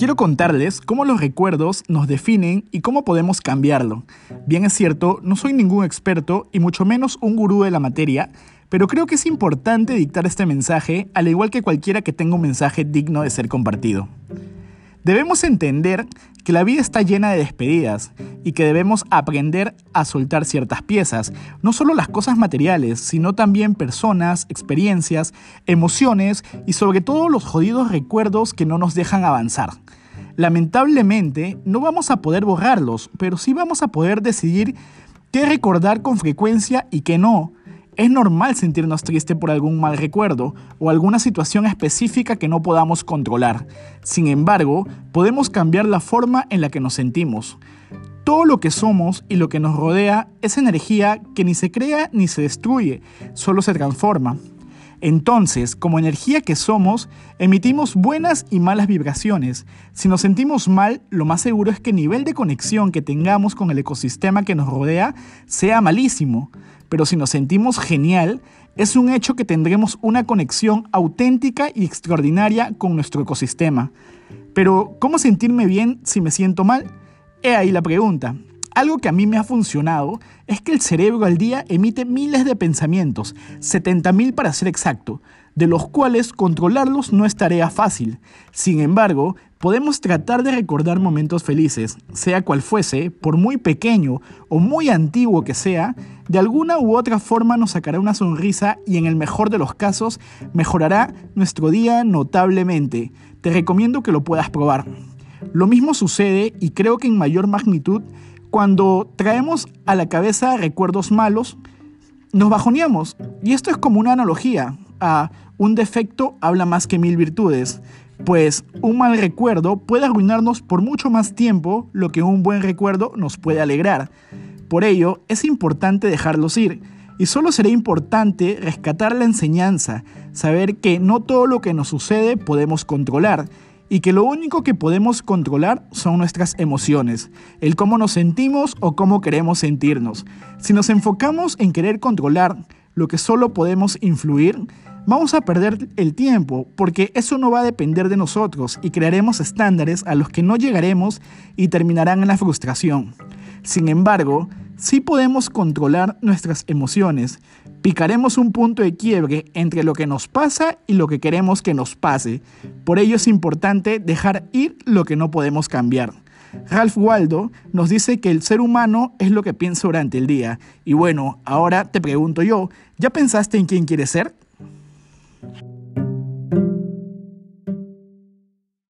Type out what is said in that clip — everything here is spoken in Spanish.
Quiero contarles cómo los recuerdos nos definen y cómo podemos cambiarlo. Bien es cierto, no soy ningún experto y mucho menos un gurú de la materia, pero creo que es importante dictar este mensaje, al igual que cualquiera que tenga un mensaje digno de ser compartido. Debemos entender que la vida está llena de despedidas y que debemos aprender a soltar ciertas piezas, no solo las cosas materiales, sino también personas, experiencias, emociones y sobre todo los jodidos recuerdos que no nos dejan avanzar. Lamentablemente, no vamos a poder borrarlos, pero sí vamos a poder decidir qué recordar con frecuencia y qué no, es normal sentirnos triste por algún mal recuerdo o alguna situación específica que no podamos controlar. Sin embargo, podemos cambiar la forma en la que nos sentimos. Todo lo que somos y lo que nos rodea es energía que ni se crea ni se destruye, solo se transforma. Entonces, como energía que somos, emitimos buenas y malas vibraciones. Si nos sentimos mal, lo más seguro es que el nivel de conexión que tengamos con el ecosistema que nos rodea sea malísimo. Pero si nos sentimos genial, es un hecho que tendremos una conexión auténtica y extraordinaria con nuestro ecosistema. Pero, ¿cómo sentirme bien si me siento mal? He ahí la pregunta. Algo que a mí me ha funcionado es que el cerebro al día emite miles de pensamientos, 70.000 para ser exacto, de los cuales controlarlos no es tarea fácil. Sin embargo, podemos tratar de recordar momentos felices, sea cual fuese, por muy pequeño o muy antiguo que sea, de alguna u otra forma nos sacará una sonrisa y en el mejor de los casos mejorará nuestro día notablemente. Te recomiendo que lo puedas probar. Lo mismo sucede, y creo que en mayor magnitud, cuando traemos a la cabeza recuerdos malos, nos bajoneamos. Y esto es como una analogía a un defecto habla más que mil virtudes, pues un mal recuerdo puede arruinarnos por mucho más tiempo lo que un buen recuerdo nos puede alegrar. Por ello, es importante dejarlos ir. Y solo será importante rescatar la enseñanza, saber que no todo lo que nos sucede podemos controlar y que lo único que podemos controlar son nuestras emociones, el cómo nos sentimos o cómo queremos sentirnos. Si nos enfocamos en querer controlar lo que solo podemos influir, vamos a perder el tiempo porque eso no va a depender de nosotros y crearemos estándares a los que no llegaremos y terminarán en la frustración. Sin embargo, sí podemos controlar nuestras emociones. Picaremos un punto de quiebre entre lo que nos pasa y lo que queremos que nos pase. Por ello es importante dejar ir lo que no podemos cambiar. Ralph Waldo nos dice que el ser humano es lo que piensa durante el día. Y bueno, ahora te pregunto yo, ¿ya pensaste en quién quieres ser?